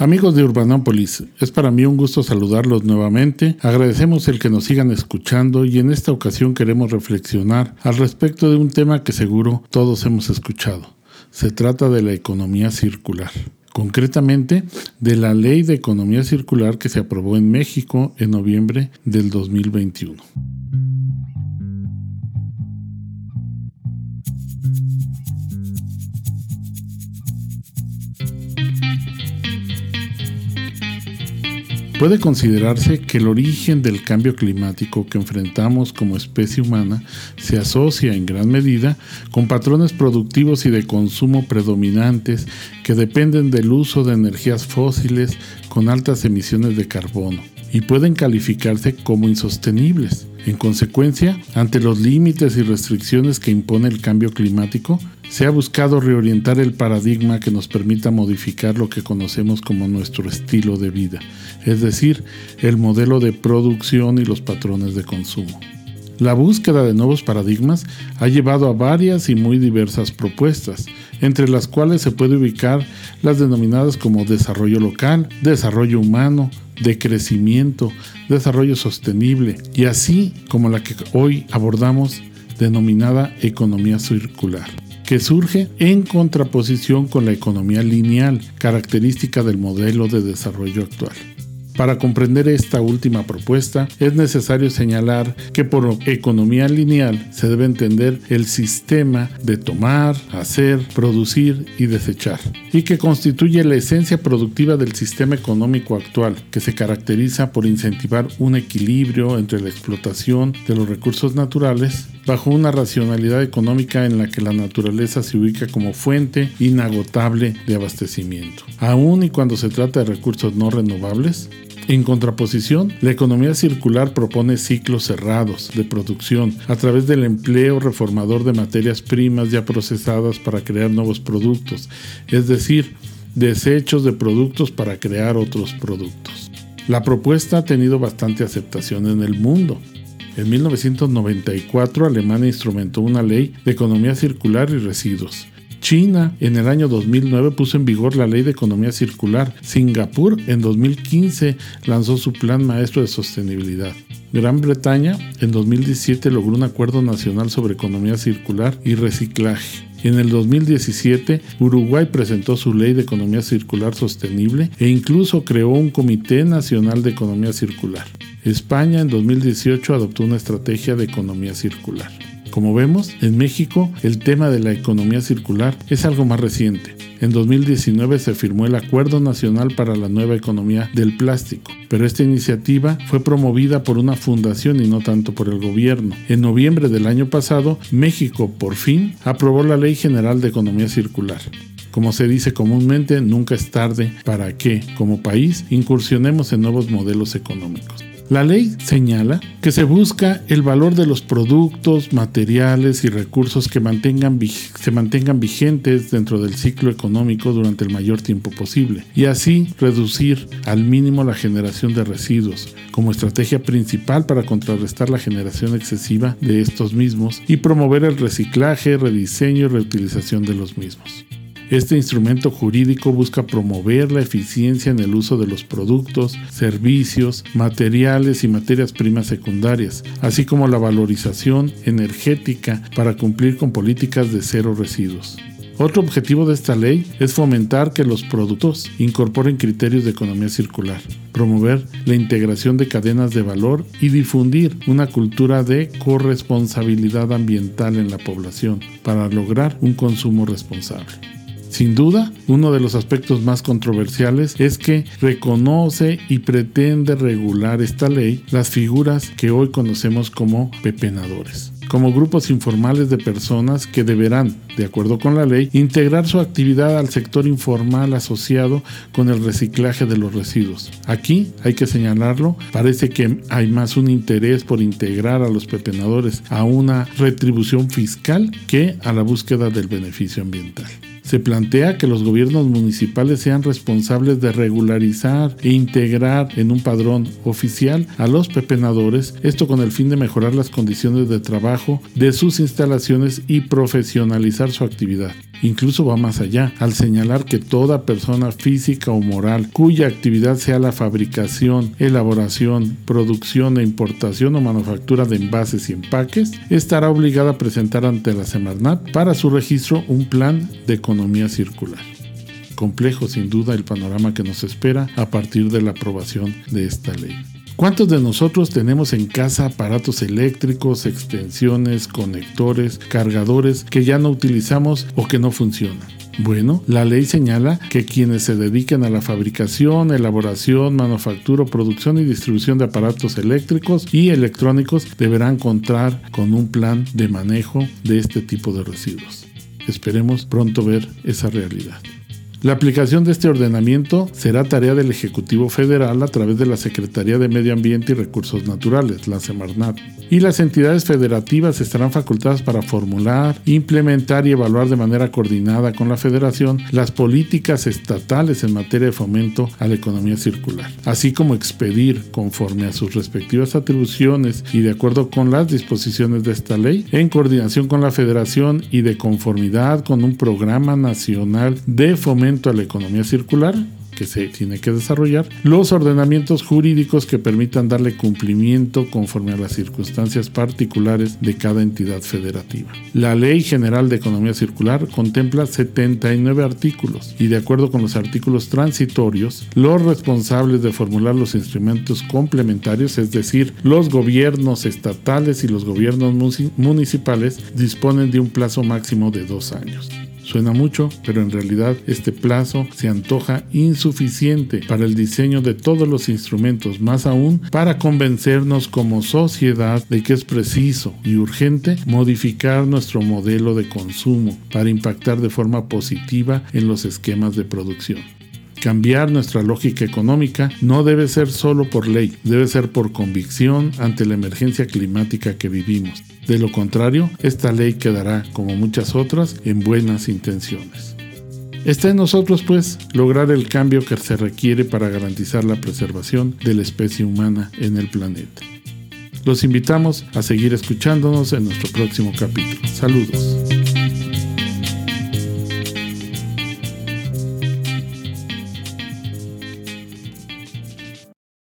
Amigos de Urbanópolis, es para mí un gusto saludarlos nuevamente. Agradecemos el que nos sigan escuchando y en esta ocasión queremos reflexionar al respecto de un tema que seguro todos hemos escuchado. Se trata de la economía circular. Concretamente, de la ley de economía circular que se aprobó en México en noviembre del 2021. Puede considerarse que el origen del cambio climático que enfrentamos como especie humana se asocia en gran medida con patrones productivos y de consumo predominantes que dependen del uso de energías fósiles con altas emisiones de carbono y pueden calificarse como insostenibles. En consecuencia, ante los límites y restricciones que impone el cambio climático, se ha buscado reorientar el paradigma que nos permita modificar lo que conocemos como nuestro estilo de vida, es decir, el modelo de producción y los patrones de consumo. La búsqueda de nuevos paradigmas ha llevado a varias y muy diversas propuestas, entre las cuales se puede ubicar las denominadas como desarrollo local, desarrollo humano, de crecimiento, desarrollo sostenible y así como la que hoy abordamos denominada economía circular que surge en contraposición con la economía lineal, característica del modelo de desarrollo actual. Para comprender esta última propuesta, es necesario señalar que por economía lineal se debe entender el sistema de tomar, hacer, producir y desechar, y que constituye la esencia productiva del sistema económico actual, que se caracteriza por incentivar un equilibrio entre la explotación de los recursos naturales bajo una racionalidad económica en la que la naturaleza se ubica como fuente inagotable de abastecimiento. Aun y cuando se trata de recursos no renovables, en contraposición, la economía circular propone ciclos cerrados de producción a través del empleo reformador de materias primas ya procesadas para crear nuevos productos, es decir, desechos de productos para crear otros productos. La propuesta ha tenido bastante aceptación en el mundo. En 1994 Alemania instrumentó una ley de economía circular y residuos China en el año 2009 puso en vigor la ley de economía circular. Singapur en 2015 lanzó su plan maestro de sostenibilidad. Gran Bretaña en 2017 logró un acuerdo nacional sobre economía circular y reciclaje. En el 2017, Uruguay presentó su ley de economía circular sostenible e incluso creó un Comité Nacional de Economía Circular. España en 2018 adoptó una estrategia de economía circular. Como vemos, en México el tema de la economía circular es algo más reciente. En 2019 se firmó el Acuerdo Nacional para la Nueva Economía del Plástico, pero esta iniciativa fue promovida por una fundación y no tanto por el gobierno. En noviembre del año pasado, México por fin aprobó la Ley General de Economía Circular. Como se dice comúnmente, nunca es tarde para que, como país, incursionemos en nuevos modelos económicos. La ley señala que se busca el valor de los productos, materiales y recursos que se mantengan vigentes dentro del ciclo económico durante el mayor tiempo posible y así reducir al mínimo la generación de residuos como estrategia principal para contrarrestar la generación excesiva de estos mismos y promover el reciclaje, rediseño y reutilización de los mismos. Este instrumento jurídico busca promover la eficiencia en el uso de los productos, servicios, materiales y materias primas secundarias, así como la valorización energética para cumplir con políticas de cero residuos. Otro objetivo de esta ley es fomentar que los productos incorporen criterios de economía circular, promover la integración de cadenas de valor y difundir una cultura de corresponsabilidad ambiental en la población para lograr un consumo responsable. Sin duda, uno de los aspectos más controversiales es que reconoce y pretende regular esta ley las figuras que hoy conocemos como pepenadores como grupos informales de personas que deberán, de acuerdo con la ley, integrar su actividad al sector informal asociado con el reciclaje de los residuos. Aquí, hay que señalarlo, parece que hay más un interés por integrar a los pepenadores a una retribución fiscal que a la búsqueda del beneficio ambiental se plantea que los gobiernos municipales sean responsables de regularizar e integrar en un padrón oficial a los pepenadores, esto con el fin de mejorar las condiciones de trabajo de sus instalaciones y profesionalizar su actividad. Incluso va más allá, al señalar que toda persona física o moral cuya actividad sea la fabricación, elaboración, producción e importación o manufactura de envases y empaques, estará obligada a presentar ante la Semarnat para su registro un plan de economía circular. Complejo sin duda el panorama que nos espera a partir de la aprobación de esta ley. ¿Cuántos de nosotros tenemos en casa aparatos eléctricos, extensiones, conectores, cargadores que ya no utilizamos o que no funcionan? Bueno, la ley señala que quienes se dediquen a la fabricación, elaboración, manufactura, producción y distribución de aparatos eléctricos y electrónicos deberán contar con un plan de manejo de este tipo de residuos. Esperemos pronto ver esa realidad. La aplicación de este ordenamiento será tarea del Ejecutivo Federal a través de la Secretaría de Medio Ambiente y Recursos Naturales, la Semarnat, y las entidades federativas estarán facultadas para formular, implementar y evaluar de manera coordinada con la Federación las políticas estatales en materia de fomento a la economía circular, así como expedir, conforme a sus respectivas atribuciones y de acuerdo con las disposiciones de esta ley, en coordinación con la Federación y de conformidad con un programa nacional de fomento a la economía circular que se tiene que desarrollar, los ordenamientos jurídicos que permitan darle cumplimiento conforme a las circunstancias particulares de cada entidad federativa. La Ley General de Economía Circular contempla 79 artículos y de acuerdo con los artículos transitorios, los responsables de formular los instrumentos complementarios, es decir, los gobiernos estatales y los gobiernos municipales, disponen de un plazo máximo de dos años. Suena mucho, pero en realidad este plazo se antoja insuficiente para el diseño de todos los instrumentos, más aún para convencernos como sociedad de que es preciso y urgente modificar nuestro modelo de consumo para impactar de forma positiva en los esquemas de producción. Cambiar nuestra lógica económica no debe ser solo por ley, debe ser por convicción ante la emergencia climática que vivimos. De lo contrario, esta ley quedará, como muchas otras, en buenas intenciones. Está en nosotros, pues, lograr el cambio que se requiere para garantizar la preservación de la especie humana en el planeta. Los invitamos a seguir escuchándonos en nuestro próximo capítulo. Saludos.